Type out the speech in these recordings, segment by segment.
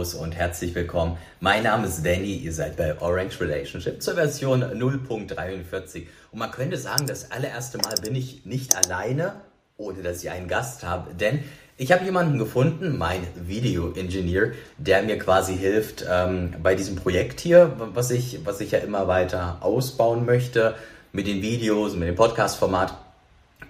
Servus und herzlich willkommen. Mein Name ist Danny, ihr seid bei Orange Relationship zur Version 0.43. Und man könnte sagen, das allererste Mal bin ich nicht alleine, ohne dass ich einen Gast habe, denn ich habe jemanden gefunden, mein Video-Engineer, der mir quasi hilft ähm, bei diesem Projekt hier, was ich, was ich ja immer weiter ausbauen möchte, mit den Videos, mit dem Podcast-Format.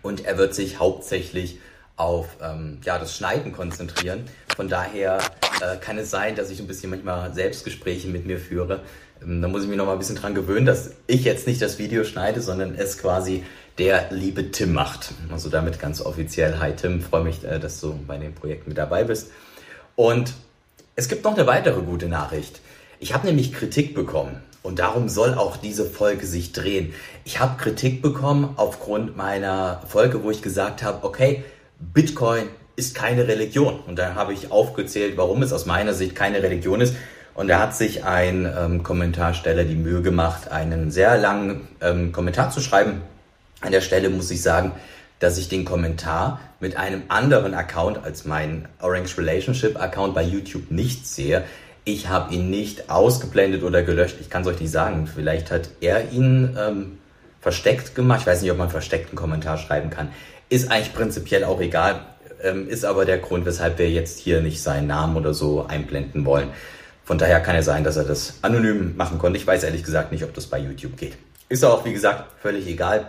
Und er wird sich hauptsächlich auf ähm, ja, das Schneiden konzentrieren. Von daher äh, kann es sein, dass ich ein bisschen manchmal Selbstgespräche mit mir führe. Ähm, da muss ich mich noch mal ein bisschen dran gewöhnen, dass ich jetzt nicht das Video schneide, sondern es quasi der liebe Tim macht. Also damit ganz offiziell. Hi Tim, freue mich, äh, dass du bei dem Projekt mit dabei bist. Und es gibt noch eine weitere gute Nachricht. Ich habe nämlich Kritik bekommen. Und darum soll auch diese Folge sich drehen. Ich habe Kritik bekommen aufgrund meiner Folge, wo ich gesagt habe, okay, Bitcoin ist keine Religion. Und da habe ich aufgezählt, warum es aus meiner Sicht keine Religion ist. Und da hat sich ein ähm, Kommentarsteller die Mühe gemacht, einen sehr langen ähm, Kommentar zu schreiben. An der Stelle muss ich sagen, dass ich den Kommentar mit einem anderen Account als mein Orange Relationship Account bei YouTube nicht sehe. Ich habe ihn nicht ausgeblendet oder gelöscht. Ich kann es euch nicht sagen. Vielleicht hat er ihn ähm, versteckt gemacht. Ich weiß nicht, ob man versteckten Kommentar schreiben kann. Ist eigentlich prinzipiell auch egal, ähm, ist aber der Grund, weshalb wir jetzt hier nicht seinen Namen oder so einblenden wollen. Von daher kann es sein, dass er das anonym machen konnte. Ich weiß ehrlich gesagt nicht, ob das bei YouTube geht. Ist auch, wie gesagt, völlig egal.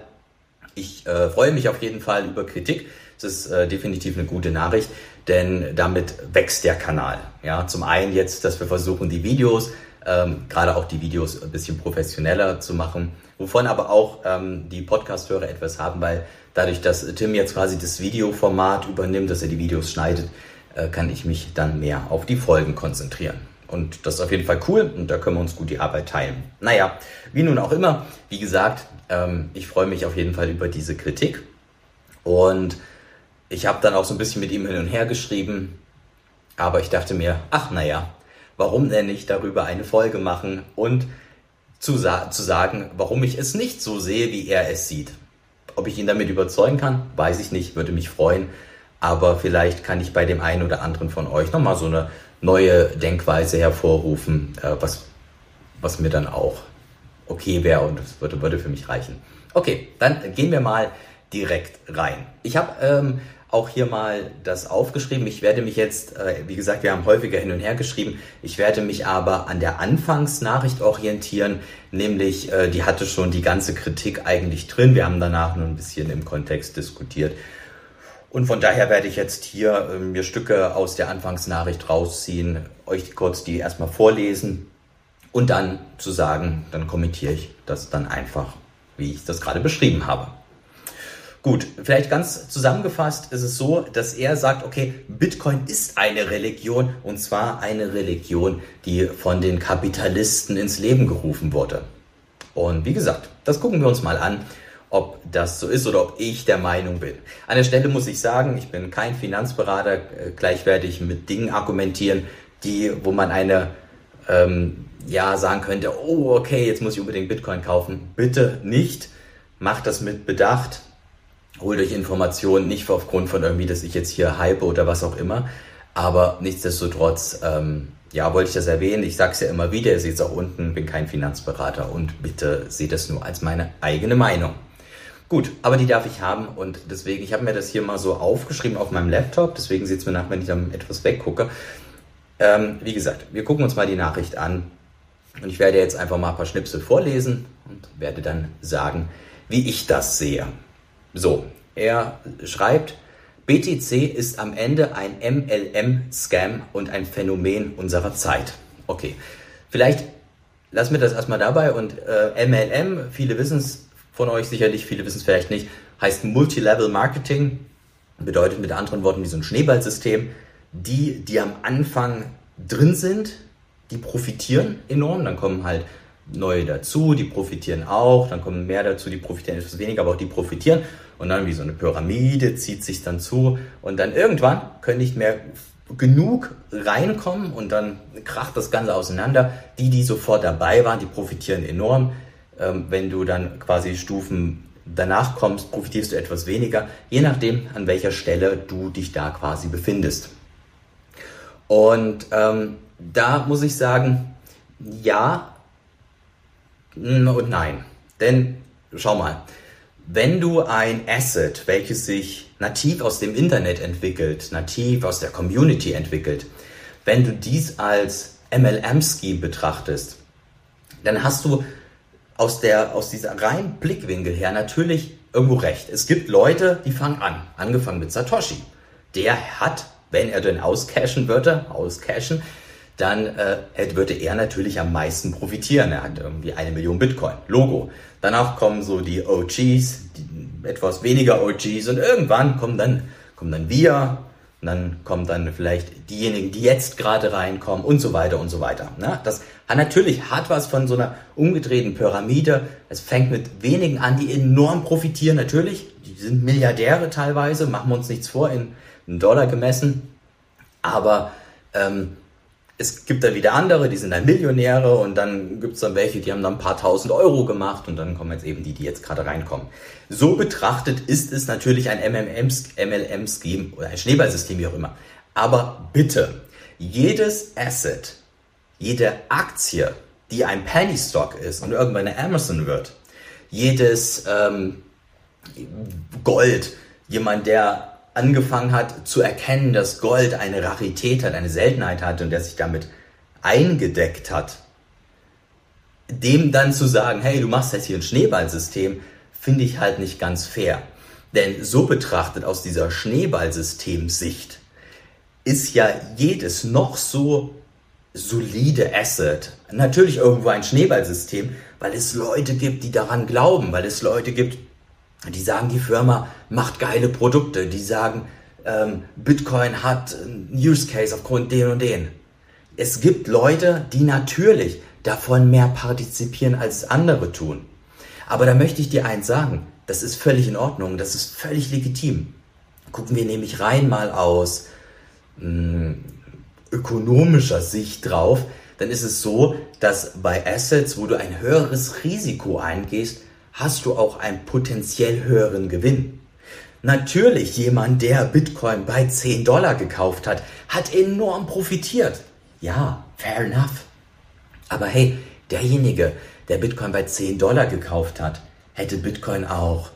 Ich äh, freue mich auf jeden Fall über Kritik. Das ist äh, definitiv eine gute Nachricht, denn damit wächst der Kanal. Ja, zum einen jetzt, dass wir versuchen, die Videos, ähm, gerade auch die Videos ein bisschen professioneller zu machen, wovon aber auch ähm, die Podcast-Hörer etwas haben, weil Dadurch, dass Tim jetzt quasi das Videoformat übernimmt, dass er die Videos schneidet, äh, kann ich mich dann mehr auf die Folgen konzentrieren. Und das ist auf jeden Fall cool und da können wir uns gut die Arbeit teilen. Naja, wie nun auch immer, wie gesagt, ähm, ich freue mich auf jeden Fall über diese Kritik. Und ich habe dann auch so ein bisschen mit ihm hin und her geschrieben, aber ich dachte mir, ach naja, warum denn nicht darüber eine Folge machen und zu, sa zu sagen, warum ich es nicht so sehe, wie er es sieht. Ob ich ihn damit überzeugen kann, weiß ich nicht, würde mich freuen. Aber vielleicht kann ich bei dem einen oder anderen von euch nochmal so eine neue Denkweise hervorrufen, äh, was, was mir dann auch okay wäre und das würde, würde für mich reichen. Okay, dann gehen wir mal direkt rein. Ich habe ähm, auch hier mal das aufgeschrieben. Ich werde mich jetzt, äh, wie gesagt, wir haben häufiger hin und her geschrieben, ich werde mich aber an der Anfangsnachricht orientieren, nämlich äh, die hatte schon die ganze Kritik eigentlich drin. Wir haben danach nur ein bisschen im Kontext diskutiert. Und von daher werde ich jetzt hier äh, mir Stücke aus der Anfangsnachricht rausziehen, euch kurz die erstmal vorlesen und dann zu sagen, dann kommentiere ich das dann einfach, wie ich das gerade beschrieben habe. Gut, vielleicht ganz zusammengefasst ist es so, dass er sagt, okay, Bitcoin ist eine Religion und zwar eine Religion, die von den Kapitalisten ins Leben gerufen wurde. Und wie gesagt, das gucken wir uns mal an, ob das so ist oder ob ich der Meinung bin. An der Stelle muss ich sagen, ich bin kein Finanzberater, äh, gleichwertig mit Dingen argumentieren, die, wo man eine, ähm, ja, sagen könnte, oh, okay, jetzt muss ich unbedingt Bitcoin kaufen. Bitte nicht. Macht das mit Bedacht holt euch Informationen nicht aufgrund von irgendwie, dass ich jetzt hier hype oder was auch immer. Aber nichtsdestotrotz, ähm, ja, wollte ich das erwähnen. Ich sage es ja immer wieder, ihr seht es auch unten, bin kein Finanzberater und bitte seht das nur als meine eigene Meinung. Gut, aber die darf ich haben und deswegen, ich habe mir das hier mal so aufgeschrieben auf meinem Laptop, deswegen sieht es mir nach, wenn ich dann etwas weggucke. Ähm, wie gesagt, wir gucken uns mal die Nachricht an und ich werde jetzt einfach mal ein paar Schnipsel vorlesen und werde dann sagen, wie ich das sehe. So, er schreibt, BTC ist am Ende ein MLM-Scam und ein Phänomen unserer Zeit. Okay, vielleicht lassen wir das erstmal dabei und äh, MLM, viele wissen es von euch sicherlich, viele wissen es vielleicht nicht, heißt Multilevel Marketing, bedeutet mit anderen Worten wie so ein Schneeballsystem. Die, die am Anfang drin sind, die profitieren enorm, dann kommen halt neue dazu, die profitieren auch, dann kommen mehr dazu, die profitieren etwas weniger, aber auch die profitieren. Und dann wie so eine Pyramide zieht sich dann zu und dann irgendwann können nicht mehr genug reinkommen und dann kracht das Ganze auseinander. Die, die sofort dabei waren, die profitieren enorm. Ähm, wenn du dann quasi Stufen danach kommst, profitierst du etwas weniger, je nachdem, an welcher Stelle du dich da quasi befindest. Und ähm, da muss ich sagen, ja und nein. Denn schau mal, wenn du ein Asset, welches sich nativ aus dem Internet entwickelt, nativ aus der Community entwickelt, wenn du dies als MLM-Scheme betrachtest, dann hast du aus, der, aus dieser reinen Blickwinkel her natürlich irgendwo recht. Es gibt Leute, die fangen an, angefangen mit Satoshi. Der hat, wenn er denn auscashen würde, auscashen, dann äh, würde er natürlich am meisten profitieren. Er hat irgendwie eine Million Bitcoin. Logo. Danach kommen so die OGs, die etwas weniger OGs und irgendwann kommen dann, kommen dann wir, und dann kommen dann vielleicht diejenigen, die jetzt gerade reinkommen und so weiter und so weiter. Ne? Das hat natürlich hat was von so einer umgedrehten Pyramide. Es fängt mit wenigen an, die enorm profitieren. Natürlich, die sind Milliardäre teilweise, machen wir uns nichts vor, in, in Dollar gemessen. Aber ähm, es gibt da wieder andere, die sind dann Millionäre und dann gibt es dann welche, die haben dann ein paar tausend Euro gemacht und dann kommen jetzt eben die, die jetzt gerade reinkommen. So betrachtet ist es natürlich ein MLM-Scheme oder ein Schneeballsystem, wie auch immer. Aber bitte, jedes Asset, jede Aktie, die ein Penny Stock ist und irgendwann eine Amazon wird, jedes ähm, Gold, jemand, der angefangen hat zu erkennen, dass Gold eine Rarität hat, eine Seltenheit hat und der sich damit eingedeckt hat, dem dann zu sagen, hey, du machst jetzt hier ein Schneeballsystem, finde ich halt nicht ganz fair. Denn so betrachtet aus dieser Schneeballsystemsicht ist ja jedes noch so solide Asset natürlich irgendwo ein Schneeballsystem, weil es Leute gibt, die daran glauben, weil es Leute gibt, die sagen, die Firma macht geile Produkte, die sagen, ähm, Bitcoin hat einen Use Case aufgrund den und den. Es gibt Leute, die natürlich davon mehr partizipieren als andere tun. Aber da möchte ich dir eins sagen, das ist völlig in Ordnung, das ist völlig legitim. Gucken wir nämlich rein mal aus mh, hm, ökonomischer Sicht drauf, dann ist es so, dass bei Assets, wo du ein höheres Risiko eingehst, hast du auch einen potenziell höheren Gewinn. Natürlich, jemand, der Bitcoin bei 10 Dollar gekauft hat, hat enorm profitiert. Ja, fair enough. Aber hey, derjenige, der Bitcoin bei 10 Dollar gekauft hat, hätte Bitcoin auch.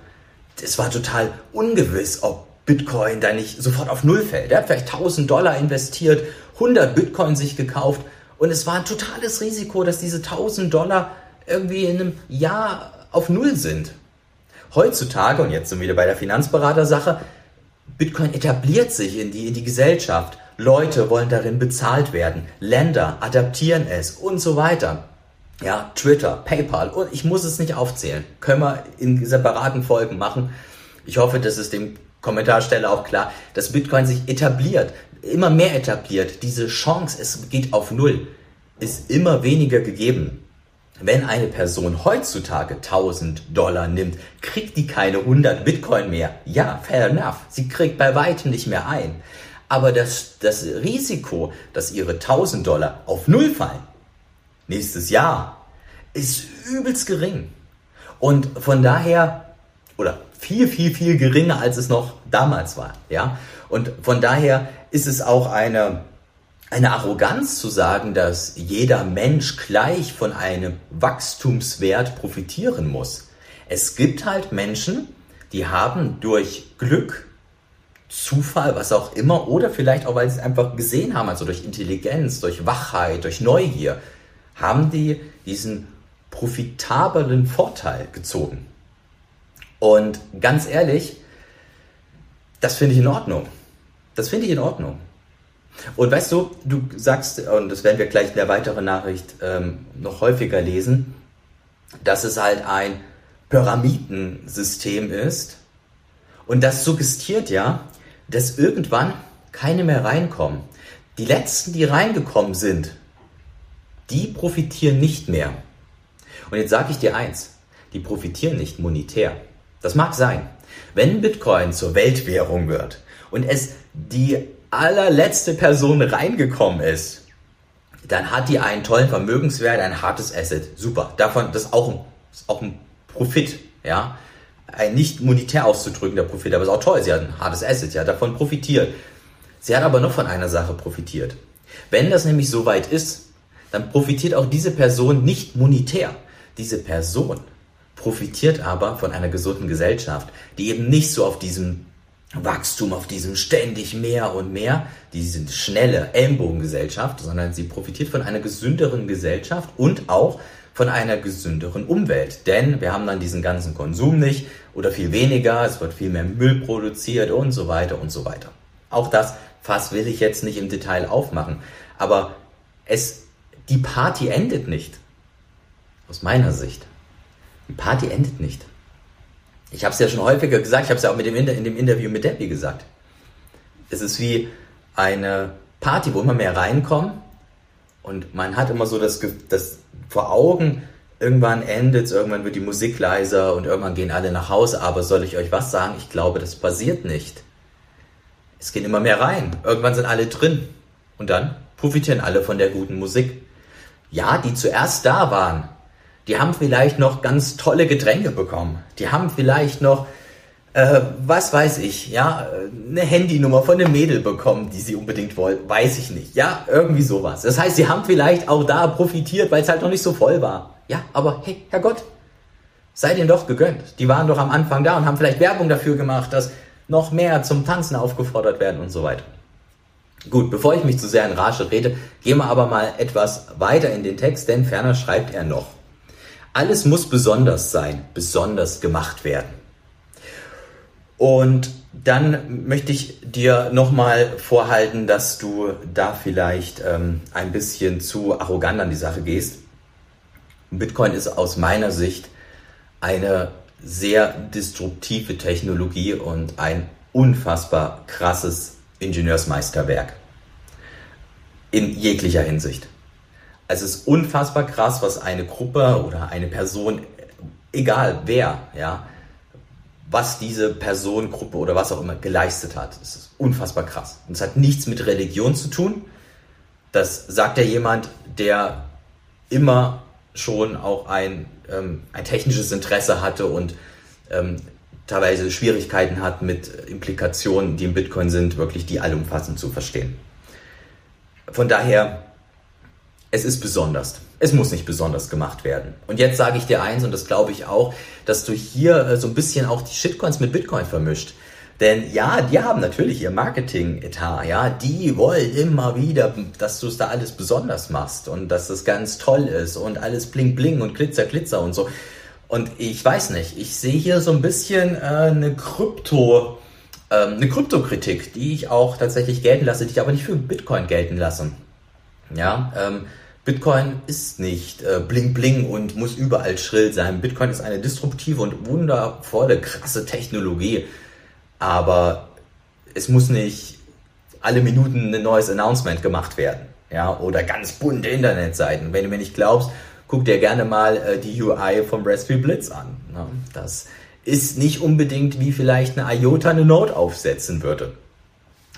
Es war total ungewiss, ob Bitcoin da nicht sofort auf Null fällt. Er hat vielleicht 1000 Dollar investiert, 100 Bitcoin sich gekauft und es war ein totales Risiko, dass diese 1000 Dollar irgendwie in einem Jahr auf Null sind. Heutzutage, und jetzt sind wir wieder bei der Finanzberatersache, Bitcoin etabliert sich in die, in die Gesellschaft. Leute wollen darin bezahlt werden. Länder adaptieren es und so weiter. Ja, Twitter, PayPal und ich muss es nicht aufzählen. Können wir in separaten Folgen machen. Ich hoffe, das ist dem Kommentarsteller auch klar, dass Bitcoin sich etabliert, immer mehr etabliert. Diese Chance, es geht auf Null, ist immer weniger gegeben. Wenn eine Person heutzutage 1000 Dollar nimmt, kriegt die keine 100 Bitcoin mehr. Ja, fair enough. Sie kriegt bei weitem nicht mehr ein. Aber das, das Risiko, dass ihre 1000 Dollar auf Null fallen, nächstes Jahr, ist übelst gering. Und von daher, oder viel, viel, viel geringer, als es noch damals war. Ja? Und von daher ist es auch eine, eine Arroganz zu sagen, dass jeder Mensch gleich von einem Wachstumswert profitieren muss. Es gibt halt Menschen, die haben durch Glück, Zufall, was auch immer, oder vielleicht auch, weil sie es einfach gesehen haben, also durch Intelligenz, durch Wachheit, durch Neugier, haben die diesen profitablen Vorteil gezogen. Und ganz ehrlich, das finde ich in Ordnung. Das finde ich in Ordnung. Und weißt du, du sagst, und das werden wir gleich in der weiteren Nachricht ähm, noch häufiger lesen, dass es halt ein Pyramidensystem ist. Und das suggestiert ja, dass irgendwann keine mehr reinkommen. Die letzten, die reingekommen sind, die profitieren nicht mehr. Und jetzt sage ich dir eins, die profitieren nicht monetär. Das mag sein. Wenn Bitcoin zur Weltwährung wird und es die allerletzte Person reingekommen ist, dann hat die einen tollen Vermögenswert, ein hartes Asset. Super. Davon, das ist auch ein, ist auch ein Profit, ja. Ein nicht monetär auszudrückender Profit, aber ist auch toll. Sie hat ein hartes Asset, ja, davon profitiert. Sie hat aber noch von einer Sache profitiert. Wenn das nämlich soweit ist, dann profitiert auch diese Person nicht monetär. Diese Person profitiert aber von einer gesunden Gesellschaft, die eben nicht so auf diesem Wachstum, auf diesem ständig mehr und mehr, diese schnelle Ellenbogengesellschaft, sondern sie profitiert von einer gesünderen Gesellschaft und auch von einer gesünderen Umwelt. Denn wir haben dann diesen ganzen Konsum nicht oder viel weniger, es wird viel mehr Müll produziert und so weiter und so weiter. Auch das Fass will ich jetzt nicht im Detail aufmachen, aber es, die Party endet nicht. Aus meiner Sicht. Die Party endet nicht. Ich habe es ja schon häufiger gesagt, ich habe es ja auch mit dem in dem Interview mit Debbie gesagt. Es ist wie eine Party, wo immer mehr reinkommen und man hat immer so das, das vor Augen, irgendwann endet es, irgendwann wird die Musik leiser und irgendwann gehen alle nach Hause. Aber soll ich euch was sagen? Ich glaube, das passiert nicht. Es gehen immer mehr rein. Irgendwann sind alle drin. Und dann profitieren alle von der guten Musik. Ja, die zuerst da waren, die haben vielleicht noch ganz tolle Getränke bekommen. Die haben vielleicht noch, äh, was weiß ich, ja, eine Handynummer von einem Mädel bekommen, die sie unbedingt wollen. Weiß ich nicht. Ja, irgendwie sowas. Das heißt, sie haben vielleicht auch da profitiert, weil es halt noch nicht so voll war. Ja, aber hey, Herrgott, sei denen doch gegönnt. Die waren doch am Anfang da und haben vielleicht Werbung dafür gemacht, dass noch mehr zum Tanzen aufgefordert werden und so weiter. Gut, bevor ich mich zu sehr in Rage rede, gehen wir aber mal etwas weiter in den Text, denn ferner schreibt er noch. Alles muss besonders sein, besonders gemacht werden. Und dann möchte ich dir nochmal vorhalten, dass du da vielleicht ähm, ein bisschen zu arrogant an die Sache gehst. Bitcoin ist aus meiner Sicht eine sehr disruptive Technologie und ein unfassbar krasses Ingenieursmeisterwerk. In jeglicher Hinsicht. Es ist unfassbar krass, was eine Gruppe oder eine Person, egal wer, ja, was diese Person, Gruppe oder was auch immer geleistet hat. Es ist unfassbar krass. Und es hat nichts mit Religion zu tun. Das sagt ja jemand, der immer schon auch ein, ähm, ein technisches Interesse hatte und ähm, teilweise Schwierigkeiten hat mit Implikationen, die im Bitcoin sind, wirklich die allumfassend zu verstehen. Von daher es ist besonders. Es muss nicht besonders gemacht werden. Und jetzt sage ich dir eins, und das glaube ich auch, dass du hier äh, so ein bisschen auch die Shitcoins mit Bitcoin vermischt. Denn ja, die haben natürlich ihr Marketing-Etat, ja, die wollen immer wieder, dass du es da alles besonders machst und dass es ganz toll ist und alles bling bling und glitzer glitzer und so. Und ich weiß nicht, ich sehe hier so ein bisschen äh, eine Krypto, ähm, eine Kryptokritik, die ich auch tatsächlich gelten lasse, die ich aber nicht für Bitcoin gelten lasse. Ja, ähm, Bitcoin ist nicht äh, bling bling und muss überall schrill sein. Bitcoin ist eine disruptive und wundervolle, krasse Technologie. Aber es muss nicht alle Minuten ein neues Announcement gemacht werden. Ja, oder ganz bunte Internetseiten. Wenn du mir nicht glaubst, guck dir gerne mal äh, die UI vom Raspberry Blitz an. Ne? Das ist nicht unbedingt wie vielleicht eine IOTA eine Note aufsetzen würde.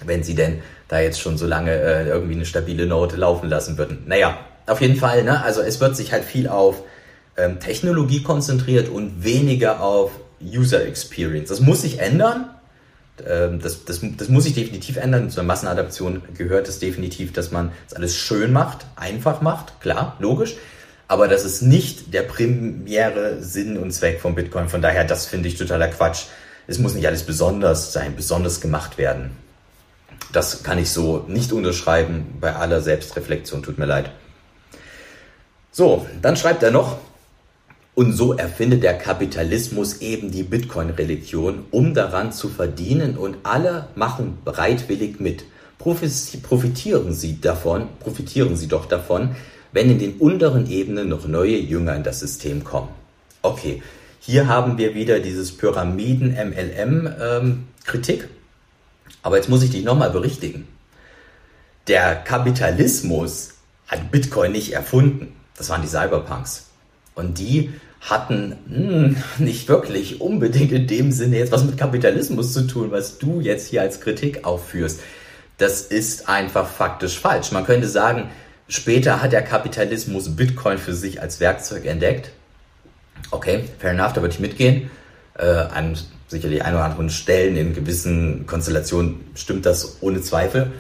Wenn sie denn da jetzt schon so lange äh, irgendwie eine stabile Note laufen lassen würden. Naja, auf jeden Fall, ne? Also es wird sich halt viel auf ähm, Technologie konzentriert und weniger auf User Experience. Das muss sich ändern. Ähm, das, das, das muss sich definitiv ändern. Zur Massenadaption gehört es definitiv, dass man das alles schön macht, einfach macht, klar, logisch. Aber das ist nicht der primäre Sinn und Zweck von Bitcoin. Von daher, das finde ich totaler Quatsch. Es muss nicht alles besonders sein, besonders gemacht werden. Das kann ich so nicht unterschreiben bei aller Selbstreflexion, tut mir leid. So, dann schreibt er noch, und so erfindet der Kapitalismus eben die Bitcoin-Religion, um daran zu verdienen und alle machen bereitwillig mit. Profitieren Sie davon, profitieren Sie doch davon, wenn in den unteren Ebenen noch neue Jünger in das System kommen. Okay, hier haben wir wieder dieses Pyramiden-MLM-Kritik. Ähm, Aber jetzt muss ich dich nochmal berichtigen. Der Kapitalismus hat Bitcoin nicht erfunden. Das waren die Cyberpunks. Und die hatten mh, hm, nicht wirklich unbedingt in dem Sinne jetzt was mit Kapitalismus zu tun, was du jetzt hier als Kritik aufführst. Das ist einfach faktisch falsch. Man könnte sagen, später hat der Kapitalismus Bitcoin für sich als Werkzeug entdeckt. Okay, fair enough, da würde ich mitgehen. Äh, an sicherlich ein oder anderen Stellen in gewissen Konstellationen stimmt das ohne Zweifel.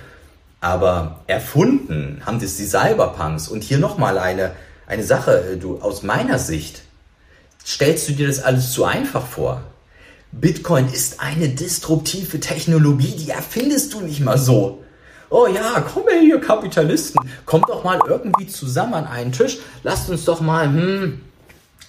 Aber erfunden haben das die Cyberpunks. Und hier nochmal eine, eine Sache, äh, du, aus meiner Sicht, stellst du dir das alles zu einfach vor. Bitcoin ist eine disruptive Technologie, die erfindest du nicht mal so. Oh ja, komm her hier, Kapitalisten, kommt doch mal irgendwie zusammen an einen Tisch, lasst uns doch mal, hm,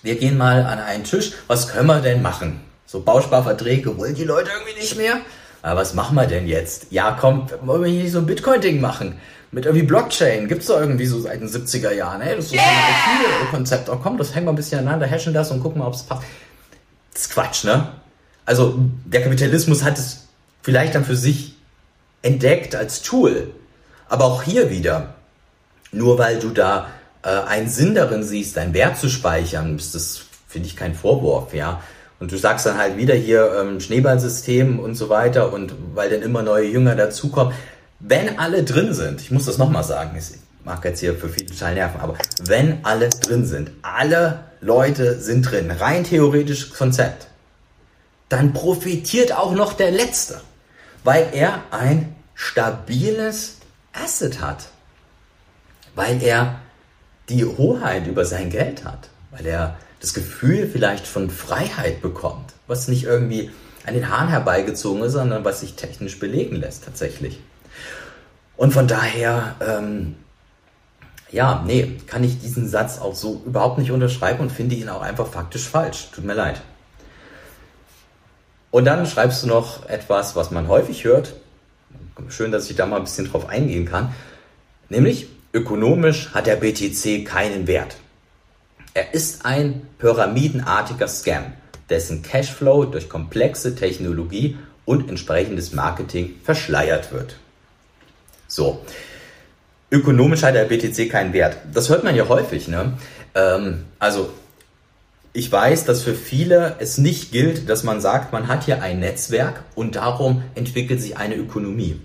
wir gehen mal an einen Tisch, was können wir denn machen? So Bausparverträge wollen die Leute irgendwie nicht mehr? Aber was machen wir denn jetzt? Ja, komm, wollen wir hier nicht so ein Bitcoin-Ding machen? Mit irgendwie Blockchain. Gibt's da irgendwie so seit den 70er Jahren. Hey, das ist so ein Konzept. Oh komm, das hängen wir ein bisschen aneinander, hashen das und gucken mal, ob es passt. Das ist Quatsch, ne? Also, der Kapitalismus hat es vielleicht dann für sich entdeckt als Tool. Aber auch hier wieder, nur weil du da äh, einen Sinn darin siehst, deinen Wert zu speichern, ist das, finde ich, kein Vorwurf, ja. Und du sagst dann halt wieder hier ähm, Schneeballsystem und so weiter und weil dann immer neue Jünger dazukommen. Wenn alle drin sind, ich muss das nochmal sagen, ich mag jetzt hier für viele total nerven, aber wenn alle drin sind, alle Leute sind drin, rein theoretisches Konzept, dann profitiert auch noch der Letzte, weil er ein stabiles Asset hat, weil er die Hoheit über sein Geld hat, weil er das Gefühl vielleicht von Freiheit bekommt, was nicht irgendwie an den Haaren herbeigezogen ist, sondern was sich technisch belegen lässt tatsächlich. Und von daher, ähm, ja, nee, kann ich diesen Satz auch so überhaupt nicht unterschreiben und finde ihn auch einfach faktisch falsch. Tut mir leid. Und dann schreibst du noch etwas, was man häufig hört. Schön, dass ich da mal ein bisschen drauf eingehen kann. Nämlich, ökonomisch hat der BTC keinen Wert. Er ist ein pyramidenartiger Scam, dessen Cashflow durch komplexe Technologie und entsprechendes Marketing verschleiert wird. So, ökonomisch hat der BTC keinen Wert. Das hört man ja häufig. Ne? Ähm, also ich weiß, dass für viele es nicht gilt, dass man sagt, man hat hier ein Netzwerk und darum entwickelt sich eine Ökonomie.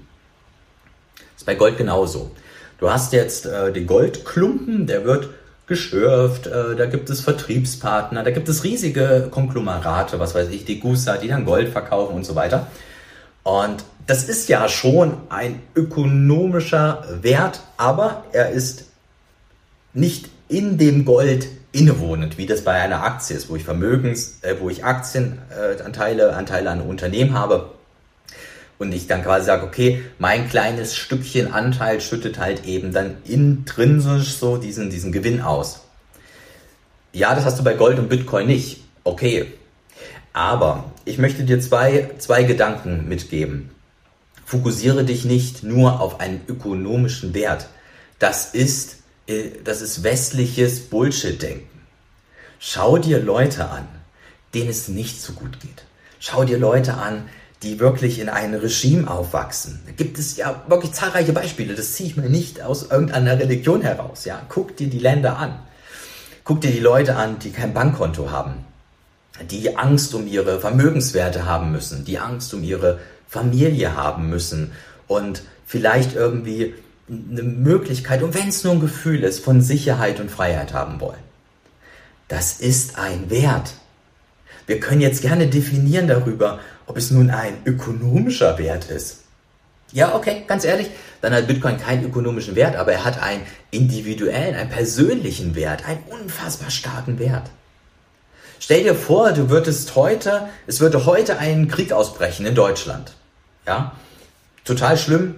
Das ist bei Gold genauso. Du hast jetzt äh, den Goldklumpen, der wird geschürft, äh, da gibt es Vertriebspartner, da gibt es riesige Konglomerate, was weiß ich, die Gusa, die dann Gold verkaufen und so weiter. Und das ist ja schon ein ökonomischer Wert, aber er ist nicht in dem Gold innewohnend, wie das bei einer Aktie ist, wo ich Vermögens, äh, wo ich Aktienanteile, äh, Anteile an einem Unternehmen habe und ich dann quasi sage, okay, mein kleines Stückchen Anteil schüttet halt eben dann intrinsisch so diesen, diesen Gewinn aus. Ja, das hast du bei Gold und Bitcoin nicht. Okay. Aber ich möchte dir zwei, zwei Gedanken mitgeben. Fokussiere dich nicht nur auf einen ökonomischen Wert. Das ist, äh, das ist westliches Bullshit-Denken. Schau dir Leute an, denen es nicht so gut geht. Schau dir Leute an, die wirklich in einem Regime aufwachsen. Da gibt es ja wirklich zahlreiche Beispiele. Das ziehe ich mir nicht aus irgendeiner Religion heraus. Ja, guck dir die Länder an. Guck dir die Leute an, die kein Bankkonto haben, die Angst um ihre Vermögenswerte haben müssen, die Angst um ihre Familie haben müssen und vielleicht irgendwie eine Möglichkeit, und wenn es nur ein Gefühl ist, von Sicherheit und Freiheit haben wollen. Das ist ein Wert. Wir können jetzt gerne definieren darüber, ob es nun ein ökonomischer Wert ist. Ja, okay, ganz ehrlich, dann hat Bitcoin keinen ökonomischen Wert, aber er hat einen individuellen, einen persönlichen Wert, einen unfassbar starken Wert. Stell dir vor, du würdest heute, es würde heute ein Krieg ausbrechen in Deutschland. Ja, total schlimm.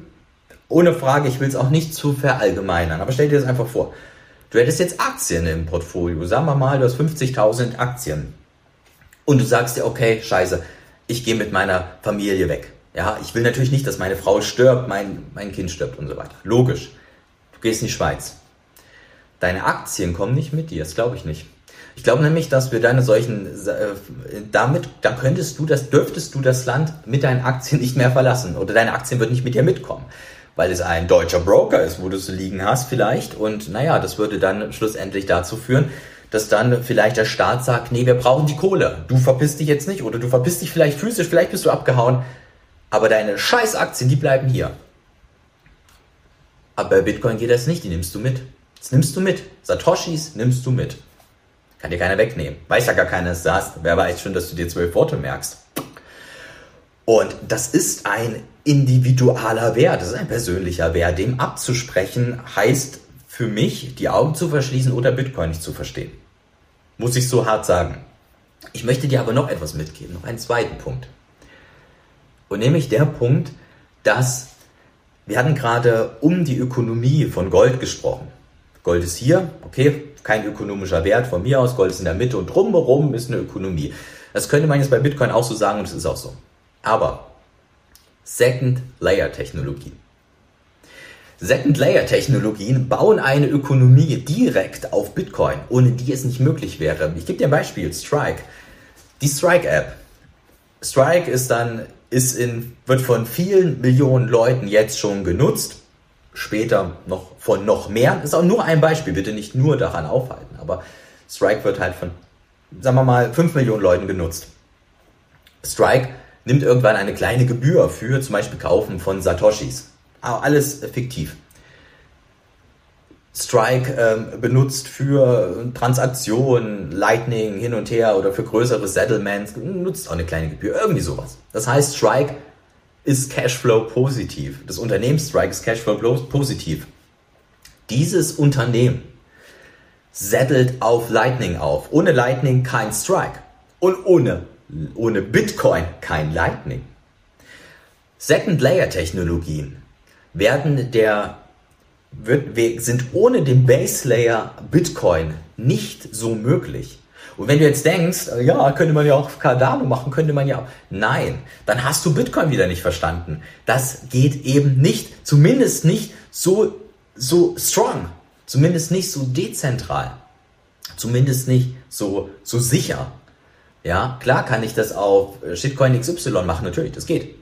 Ohne Frage, ich will es auch nicht zu verallgemeinern, aber stell dir das einfach vor. Du hättest jetzt Aktien im Portfolio. Sagen wir mal, du hast 50.000 Aktien. Und du sagst dir, okay, scheiße, ich gehe mit meiner Familie weg. Ja, ich will natürlich nicht, dass meine Frau stirbt, mein, mein Kind stirbt und so weiter. Logisch. Du gehst in die Schweiz. Deine Aktien kommen nicht mit dir, das glaube ich nicht. Ich glaube nämlich, dass wir deine solchen, äh, damit, da könntest du, das dürftest du das Land mit deinen Aktien nicht mehr verlassen oder deine Aktien würden nicht mit dir mitkommen, weil es ein deutscher Broker ist, wo du es liegen hast vielleicht und naja, das würde dann schlussendlich dazu führen, dass dann vielleicht der Staat sagt, nee, wir brauchen die Kohle. Du verpisst dich jetzt nicht oder du verpisst dich vielleicht physisch, vielleicht bist du abgehauen, aber deine Scheißaktien, die bleiben hier. Aber bei Bitcoin geht das nicht, die nimmst du mit. Das nimmst du mit. Satoshis nimmst du mit. Kann dir keiner wegnehmen. Weiß ja gar keiner, dass du hast. Wer weiß schon, dass du dir zwölf Worte merkst. Und das ist ein individualer Wert, das ist ein persönlicher Wert. Dem abzusprechen heißt für mich, die Augen zu verschließen oder Bitcoin nicht zu verstehen. Muss ich so hart sagen. Ich möchte dir aber noch etwas mitgeben, noch einen zweiten Punkt. Und nämlich der Punkt, dass wir hatten gerade um die Ökonomie von Gold gesprochen. Gold ist hier, okay, kein ökonomischer Wert von mir aus, Gold ist in der Mitte und drumherum ist eine Ökonomie. Das könnte man jetzt bei Bitcoin auch so sagen und es ist auch so. Aber Second Layer Technologien. Second Layer Technologien bauen eine Ökonomie direkt auf Bitcoin, ohne die es nicht möglich wäre. Ich gebe dir ein Beispiel, Strike. Die Strike App. Strike ist dann ist in, wird von vielen Millionen Leuten jetzt schon genutzt. Später noch von noch mehr. Das ist auch nur ein Beispiel, bitte nicht nur daran aufhalten. Aber Strike wird halt von, sagen wir mal, 5 Millionen Leuten genutzt. Strike nimmt irgendwann eine kleine Gebühr für zum Beispiel Kaufen von Satoshis. Alles fiktiv. Strike ähm, benutzt für Transaktionen, Lightning hin und her oder für größere Settlements, nutzt auch eine kleine Gebühr, irgendwie sowas. Das heißt, Strike ist Cashflow positiv. Das Unternehmen Strike ist Cashflow positiv. Dieses Unternehmen settelt auf Lightning auf. Ohne Lightning kein Strike. Und ohne, ohne Bitcoin kein Lightning. Second Layer Technologien werden der wird, wir sind ohne den Base Layer Bitcoin nicht so möglich. Und wenn du jetzt denkst, äh, ja, könnte man ja auch Cardano machen, könnte man ja auch. Nein, dann hast du Bitcoin wieder nicht verstanden. Das geht eben nicht, zumindest nicht so, so strong, zumindest nicht so dezentral, zumindest nicht so, so sicher. Ja, klar kann ich das auf Shitcoin XY machen, natürlich, das geht.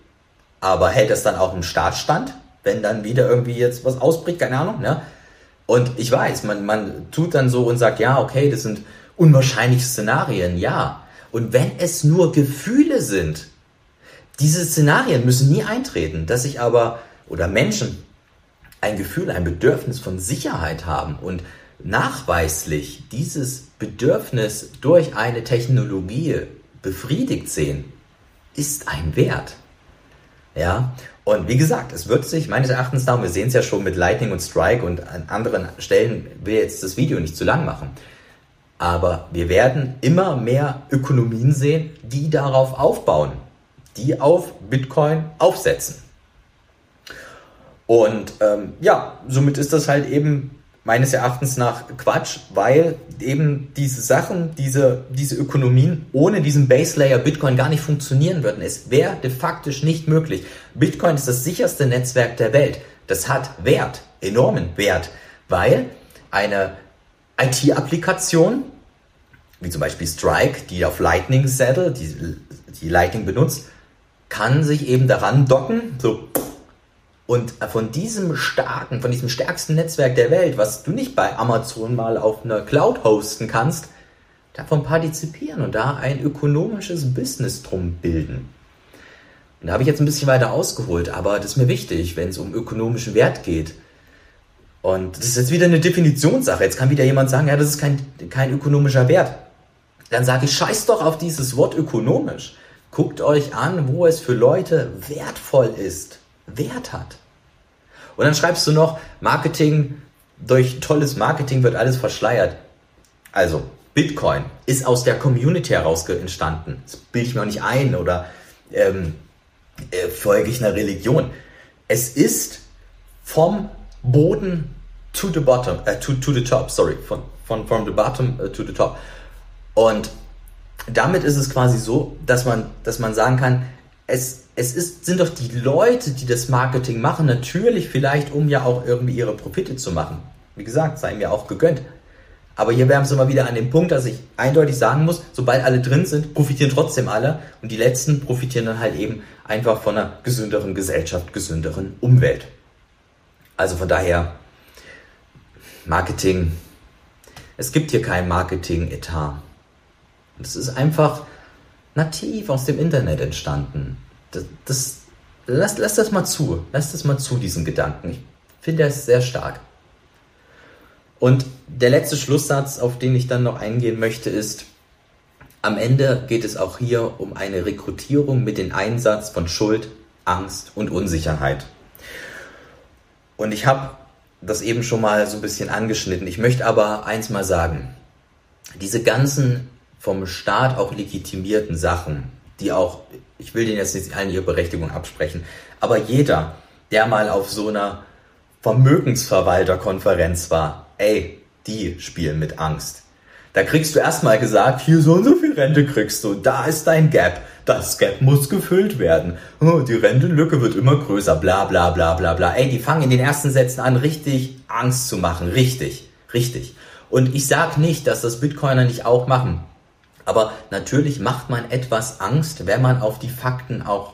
Aber hält das dann auch im Startstand? wenn dann wieder irgendwie jetzt was ausbricht, keine Ahnung. Ne? Und ich weiß, man, man tut dann so und sagt, ja, okay, das sind unwahrscheinliche Szenarien, ja. Und wenn es nur Gefühle sind, diese Szenarien müssen nie eintreten, dass sich aber oder Menschen ein Gefühl, ein Bedürfnis von Sicherheit haben und nachweislich dieses Bedürfnis durch eine Technologie befriedigt sehen, ist ein Wert. Ja, und wie gesagt, es wird sich meines Erachtens darum, wir sehen es ja schon mit Lightning und Strike und an anderen Stellen, will jetzt das Video nicht zu lang machen. Aber wir werden immer mehr Ökonomien sehen, die darauf aufbauen, die auf Bitcoin aufsetzen. Und ähm, ja, somit ist das halt eben meines Erachtens nach Quatsch, weil eben diese Sachen, diese, diese Ökonomien ohne diesen Base Layer Bitcoin gar nicht funktionieren würden. Es wäre de facto nicht möglich. Bitcoin ist das sicherste Netzwerk der Welt. Das hat Wert, enormen Wert, weil eine IT-Applikation, wie zum Beispiel Strike, die auf Lightning saddle, die, die Lightning benutzt, kann sich eben daran docken, so und von diesem starken, von diesem stärksten Netzwerk der Welt, was du nicht bei Amazon mal auf einer Cloud hosten kannst, davon partizipieren und da ein ökonomisches Business drum bilden. Und da habe ich jetzt ein bisschen weiter ausgeholt, aber das ist mir wichtig, wenn es um ökonomischen Wert geht. Und das ist jetzt wieder eine Definitionssache. Jetzt kann wieder jemand sagen, ja, das ist kein, kein ökonomischer Wert. Dann sage ich, scheiß doch auf dieses Wort ökonomisch. Guckt euch an, wo es für Leute wertvoll ist. Wert hat. Und dann schreibst du noch, Marketing, durch tolles Marketing wird alles verschleiert. Also, Bitcoin ist aus der Community heraus entstanden. Das bilde ich mir auch nicht ein oder ähm, äh, folge ich einer Religion. Es ist vom Boden to the bottom, äh, to, to the top, sorry, von, von from the bottom uh, to the top. Und damit ist es quasi so, dass man, dass man sagen kann, es, es ist, sind doch die Leute, die das Marketing machen, natürlich vielleicht, um ja auch irgendwie ihre Profite zu machen. Wie gesagt, sei mir auch gegönnt. Aber hier wären wir mal wieder an dem Punkt, dass ich eindeutig sagen muss, sobald alle drin sind, profitieren trotzdem alle und die Letzten profitieren dann halt eben einfach von einer gesünderen Gesellschaft, gesünderen Umwelt. Also von daher, Marketing, es gibt hier kein Marketing-Etat. Es ist einfach nativ aus dem Internet entstanden. Das, das, lass, lass das mal zu. Lass das mal zu, diesen Gedanken. Ich finde das sehr stark. Und der letzte Schlusssatz, auf den ich dann noch eingehen möchte, ist, Am Ende geht es auch hier um eine Rekrutierung mit dem Einsatz von Schuld, Angst und Unsicherheit. Und ich habe das eben schon mal so ein bisschen angeschnitten. Ich möchte aber eins mal sagen. Diese ganzen vom Staat auch legitimierten Sachen, die auch, ich will denen jetzt nicht allen ihre Berechtigung absprechen, aber jeder, der mal auf so einer Vermögensverwalterkonferenz war, ey, die spielen mit Angst. Da kriegst du erstmal gesagt, hier so und so viel Rente kriegst du, da ist dein Gap. Das Gap muss gefüllt werden. Oh, die Rentenlücke wird immer größer, bla bla bla bla bla. Ey, die fangen in den ersten Sätzen an, richtig Angst zu machen. Richtig, richtig. Und ich sag nicht, dass das Bitcoiner nicht auch machen. Aber natürlich macht man etwas Angst, wenn man auf die Fakten auch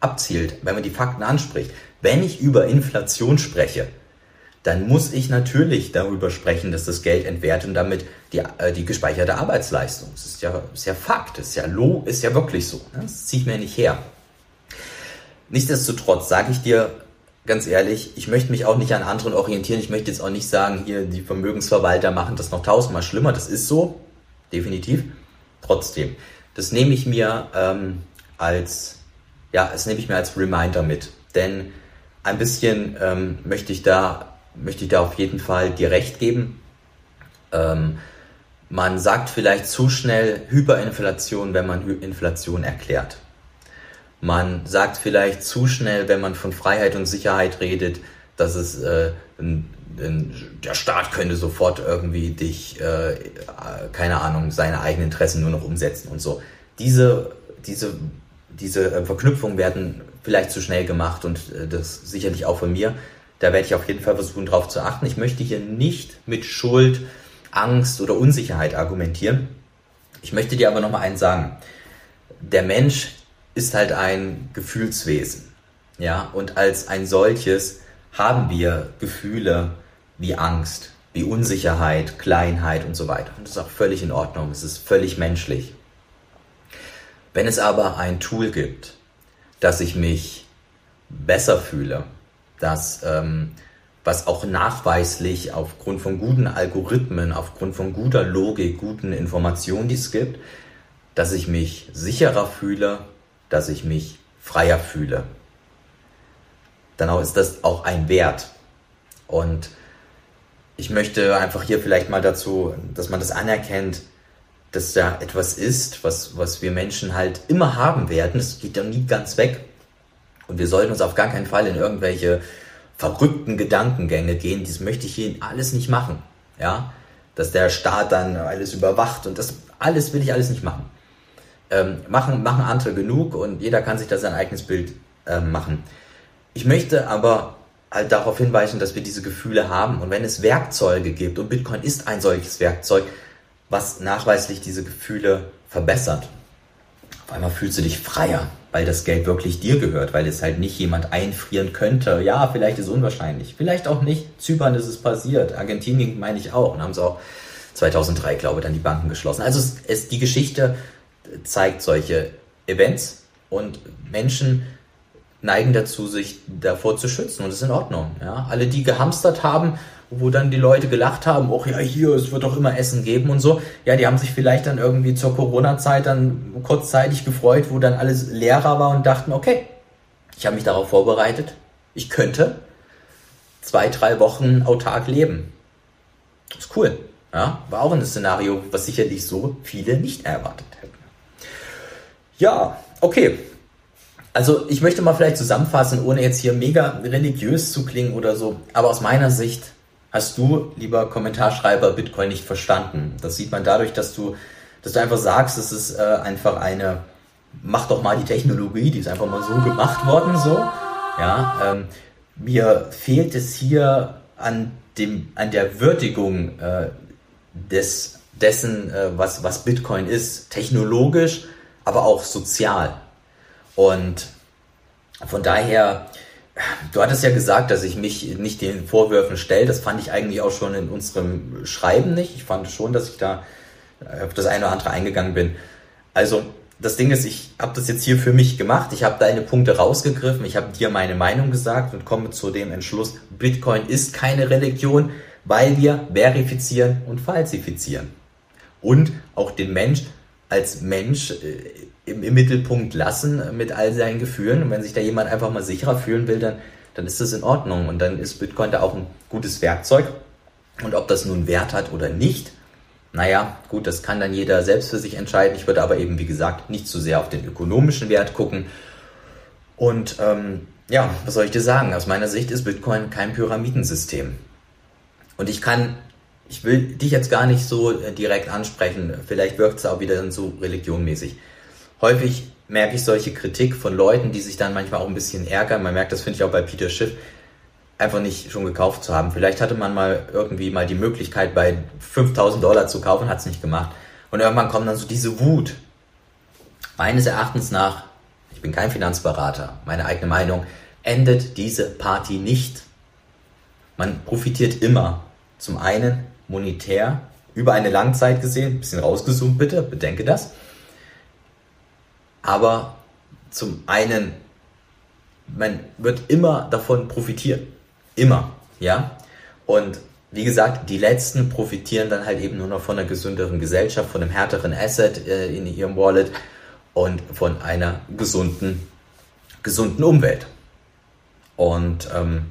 abzielt, wenn man die Fakten anspricht. Wenn ich über Inflation spreche, dann muss ich natürlich darüber sprechen, dass das Geld entwertet und damit die, äh, die gespeicherte Arbeitsleistung. Das ist ja, ist ja Fakt, ist ja, lo, ist ja wirklich so. Ne? Das ziehe ich mir nicht her. Nichtsdestotrotz sage ich dir ganz ehrlich, ich möchte mich auch nicht an anderen orientieren. Ich möchte jetzt auch nicht sagen, hier die Vermögensverwalter machen das noch tausendmal schlimmer. Das ist so, definitiv. Trotzdem, das nehme ich mir ähm, als, ja, das nehme ich mir als Reminder mit. Denn ein bisschen ähm, möchte ich da möchte ich da auf jeden Fall dir recht geben. Ähm, man sagt vielleicht zu schnell Hyperinflation, wenn man Inflation erklärt. Man sagt vielleicht zu schnell, wenn man von Freiheit und Sicherheit redet, dass es äh, ein, ein, der Staat könnte sofort irgendwie dich, äh, keine Ahnung, seine eigenen Interessen nur noch umsetzen und so. Diese, diese, diese äh, Verknüpfungen werden vielleicht zu schnell gemacht und äh, das sicherlich auch von mir. Da werde ich auf jeden Fall versuchen, darauf zu achten. Ich möchte hier nicht mit Schuld, Angst oder Unsicherheit argumentieren. Ich möchte dir aber nochmal eins sagen. Der Mensch ist halt ein Gefühlswesen. Ja, und als ein solches haben wir Gefühle wie Angst, wie Unsicherheit, Kleinheit und so weiter. Und das ist auch völlig in Ordnung. Es ist völlig menschlich. Wenn es aber ein Tool gibt, dass ich mich besser fühle, dass ähm, was auch nachweislich aufgrund von guten Algorithmen, aufgrund von guter Logik, guten Informationen, die es gibt, dass ich mich sicherer fühle, dass ich mich freier fühle. Dann ist das auch ein Wert. Und ich möchte einfach hier vielleicht mal dazu, dass man das anerkennt, dass da etwas ist, was, was wir Menschen halt immer haben werden. Es geht ja nie ganz weg. Und wir sollten uns auf gar keinen Fall in irgendwelche verrückten Gedankengänge gehen. Das möchte ich hier alles nicht machen. Ja, dass der Staat dann alles überwacht und das alles will ich alles nicht machen. Ähm, machen, machen andere genug und jeder kann sich da sein eigenes Bild ähm, machen. Ich möchte aber halt darauf hinweisen, dass wir diese Gefühle haben und wenn es Werkzeuge gibt und Bitcoin ist ein solches Werkzeug, was nachweislich diese Gefühle verbessert. Auf einmal fühlst du dich freier, weil das Geld wirklich dir gehört, weil es halt nicht jemand einfrieren könnte. Ja, vielleicht ist es unwahrscheinlich, vielleicht auch nicht. Zypern ist es passiert, Argentinien meine ich auch und haben sie auch 2003, glaube ich, dann die Banken geschlossen. Also es, es, die Geschichte zeigt solche Events und Menschen neigen dazu, sich davor zu schützen und das ist in Ordnung. Ja? Alle, die gehamstert haben, wo dann die Leute gelacht haben, ach ja, hier, es wird doch immer Essen geben und so. Ja, die haben sich vielleicht dann irgendwie zur Corona-Zeit dann kurzzeitig gefreut, wo dann alles leerer war und dachten, okay, ich habe mich darauf vorbereitet, ich könnte zwei, drei Wochen autark leben. Das ist cool. Ja, war auch ein Szenario, was sicherlich so viele nicht erwartet hätten. Ja, okay. Also ich möchte mal vielleicht zusammenfassen, ohne jetzt hier mega religiös zu klingen oder so, aber aus meiner Sicht hast du, lieber Kommentarschreiber, Bitcoin nicht verstanden. Das sieht man dadurch, dass du, dass du einfach sagst, es ist äh, einfach eine, mach doch mal die Technologie, die ist einfach mal so gemacht worden, so. Ja, ähm, mir fehlt es hier an dem, an der Würdigung äh, des, dessen, äh, was, was Bitcoin ist, technologisch, aber auch sozial. Und von daher Du hattest ja gesagt, dass ich mich nicht den Vorwürfen stelle. Das fand ich eigentlich auch schon in unserem Schreiben nicht. Ich fand schon, dass ich da auf das eine oder andere eingegangen bin. Also das Ding ist, ich habe das jetzt hier für mich gemacht. Ich habe deine Punkte rausgegriffen. Ich habe dir meine Meinung gesagt und komme zu dem Entschluss, Bitcoin ist keine Religion, weil wir verifizieren und falsifizieren. Und auch den Mensch als Mensch äh, im, im, Mittelpunkt lassen mit all seinen Gefühlen. Und wenn sich da jemand einfach mal sicherer fühlen will, dann, dann ist das in Ordnung. Und dann ist Bitcoin da auch ein gutes Werkzeug. Und ob das nun Wert hat oder nicht, naja, gut, das kann dann jeder selbst für sich entscheiden. Ich würde aber eben, wie gesagt, nicht zu sehr auf den ökonomischen Wert gucken. Und ähm, ja, was soll ich dir sagen? Aus meiner Sicht ist Bitcoin kein Pyramidensystem. Und ich kann, ich will dich jetzt gar nicht so äh, direkt ansprechen. Vielleicht wirkt es auch wieder so religionmäßig. Häufig merke ich solche Kritik von Leuten, die sich dann manchmal auch ein bisschen ärgern. Man merkt das, finde ich auch bei Peter Schiff einfach nicht schon gekauft zu haben. Vielleicht hatte man mal irgendwie mal die Möglichkeit, bei 5000 Dollar zu kaufen, hat es nicht gemacht. Und irgendwann kommt dann so diese Wut. Meines Erachtens nach, ich bin kein Finanzberater, meine eigene Meinung, endet diese Party nicht. Man profitiert immer. Zum einen monetär, über eine Langzeit gesehen, bisschen rausgezoomt bitte, bedenke das. Aber zum einen, man wird immer davon profitieren. Immer, ja. Und wie gesagt, die Letzten profitieren dann halt eben nur noch von einer gesünderen Gesellschaft, von einem härteren Asset äh, in ihrem Wallet und von einer gesunden, gesunden Umwelt. Und ähm,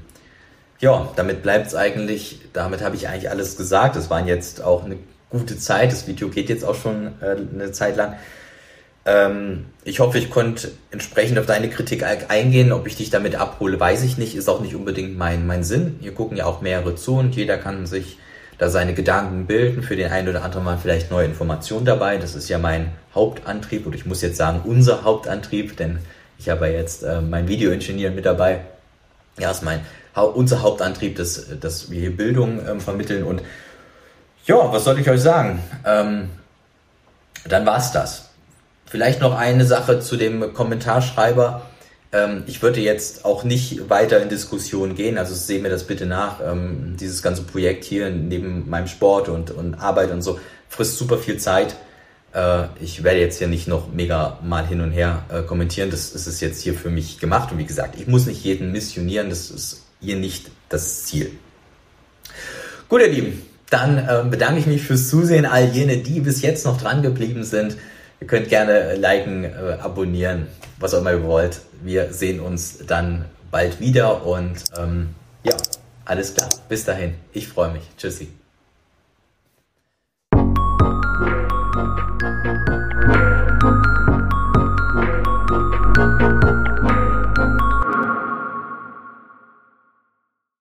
ja, damit bleibt es eigentlich, damit habe ich eigentlich alles gesagt. Es waren jetzt auch eine gute Zeit. Das Video geht jetzt auch schon äh, eine Zeit lang. Ähm, ich hoffe, ich konnte entsprechend auf deine Kritik eingehen. Ob ich dich damit abhole, weiß ich nicht. Ist auch nicht unbedingt mein, mein Sinn. Hier gucken ja auch mehrere zu und jeder kann sich da seine Gedanken bilden. Für den einen oder anderen mal vielleicht neue Informationen dabei. Das ist ja mein Hauptantrieb oder ich muss jetzt sagen unser Hauptantrieb, denn ich habe ja jetzt äh, meinen Videoingenieur mit dabei. Ja, ist mein unser Hauptantrieb, dass, dass wir hier Bildung ähm, vermitteln und ja, was soll ich euch sagen? Ähm, dann war's das. Vielleicht noch eine Sache zu dem Kommentarschreiber. Ähm, ich würde jetzt auch nicht weiter in Diskussion gehen, also sehe mir das bitte nach. Ähm, dieses ganze Projekt hier neben meinem Sport und, und Arbeit und so frisst super viel Zeit. Äh, ich werde jetzt hier nicht noch mega mal hin und her äh, kommentieren. Das, ist jetzt hier für mich gemacht. Und wie gesagt, ich muss nicht jeden missionieren. Das ist hier nicht das Ziel. Gut, ihr Lieben, dann äh, bedanke ich mich fürs Zusehen. All jene, die bis jetzt noch dran geblieben sind. Ihr könnt gerne liken, äh, abonnieren, was auch immer ihr wollt. Wir sehen uns dann bald wieder und ähm, ja, alles klar. Bis dahin. Ich freue mich. Tschüssi.